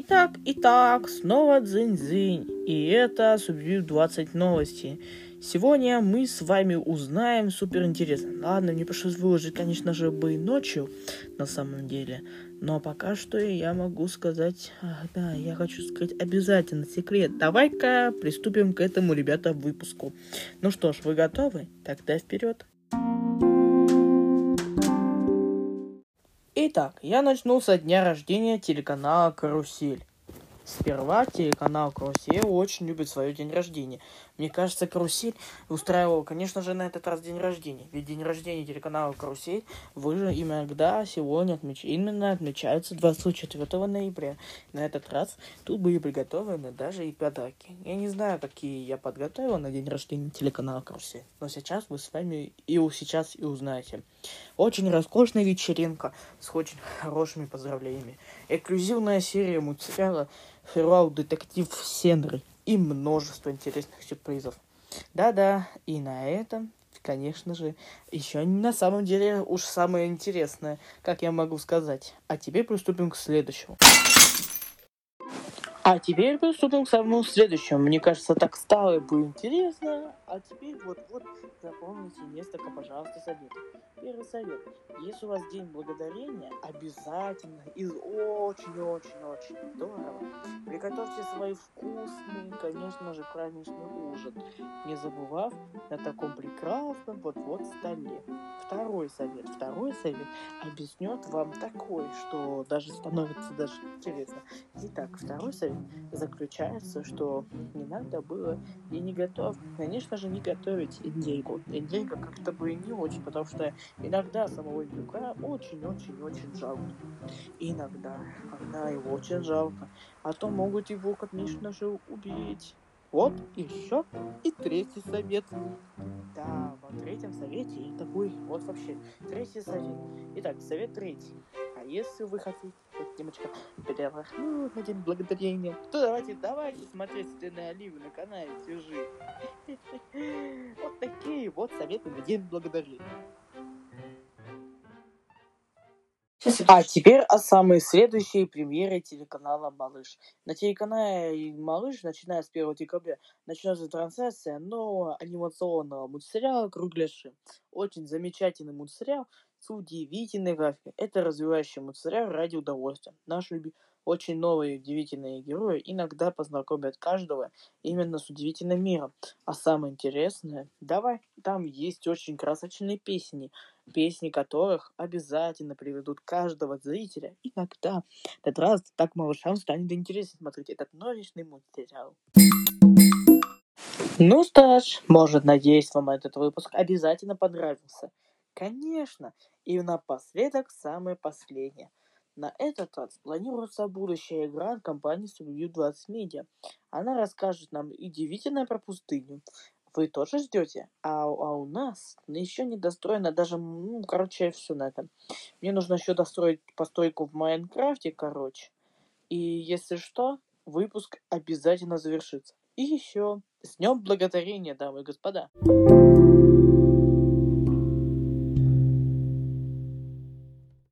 Итак, итак, снова дзынь-дзынь. И это Субвью 20 новости. Сегодня мы с вами узнаем супер интересно. Ладно, мне пришлось выложить, конечно же, бы и ночью, на самом деле. Но пока что я могу сказать... Ах, да, я хочу сказать обязательно секрет. Давай-ка приступим к этому, ребята, выпуску. Ну что ж, вы готовы? Тогда вперед. Итак, я начну со дня рождения телеканала «Карусель». Сперва телеканал «Карусель» очень любит свой день рождения. Мне кажется, «Карусель» устраивал, конечно же, на этот раз день рождения. Ведь день рождения телеканала «Карусель» вы же иногда сегодня отмеч... именно отмечается 24 ноября. На этот раз тут были приготовлены даже и подарки. Я не знаю, какие я подготовил на день рождения телеканала «Карусель», но сейчас вы с вами и сейчас и узнаете. Очень роскошная вечеринка с очень хорошими поздравлениями. Эксклюзивная серия мультсериала Фервал Детектив Сенры и множество интересных сюрпризов. Да-да, и на этом, конечно же, еще на самом деле уж самое интересное, как я могу сказать. А теперь приступим к следующему. А теперь приступим к самому следующему. Мне кажется, так стало и было интересно. А теперь вот-вот запомните несколько, пожалуйста, советов. Первый совет. Если у вас день благодарения, обязательно из очень-очень-очень здорово приготовьте свой вкусный, конечно же, праздничный ужин, не забывав на таком прекрасном вот-вот столе. Второй совет. Второй совет объяснет вам такой, что даже становится даже интересно. Итак, второй совет заключается, что не надо было и не готов, конечно же, не готовить индейку. Индейка как-то бы не очень, потому что иногда самого индюка очень-очень-очень жалко. Иногда, когда его очень жалко, а то могут его, конечно же, убить. Вот, еще и третий совет. Да, во третьем совете такой, вот вообще, третий совет. Итак, совет третий. Если вы хотите вот немножко передохнуть на день благодарения, то давайте, давайте смотреть стены оливы на канале Свяжи. Вот такие вот советы на день благодарения. А теперь о самой следующей премьере телеканала «Малыш». На телеканале «Малыш», начиная с 1 декабря, начнется трансляция нового анимационного мультсериала «Кругляши». Очень замечательный мультсериал с удивительной графикой. Это развивающий мультсериал ради удовольствия. Наш любимый очень новые удивительные герои иногда познакомят каждого именно с удивительным миром. А самое интересное, давай, там есть очень красочные песни, песни которых обязательно приведут каждого зрителя. Иногда этот раз так малышам станет интересно смотреть этот новичный мультсериал. Ну что ж, может, надеюсь, вам этот выпуск обязательно понравился. Конечно, и напоследок самое последнее. На этот раз планируется будущая игра от компании Subview 20 Media. Она расскажет нам удивительное про пустыню. Вы тоже ждете? А, а у нас еще не достроено даже, ну, короче, все на этом. Мне нужно еще достроить постройку в Майнкрафте, короче. И если что, выпуск обязательно завершится. И еще, с днем благодарения, дамы и господа.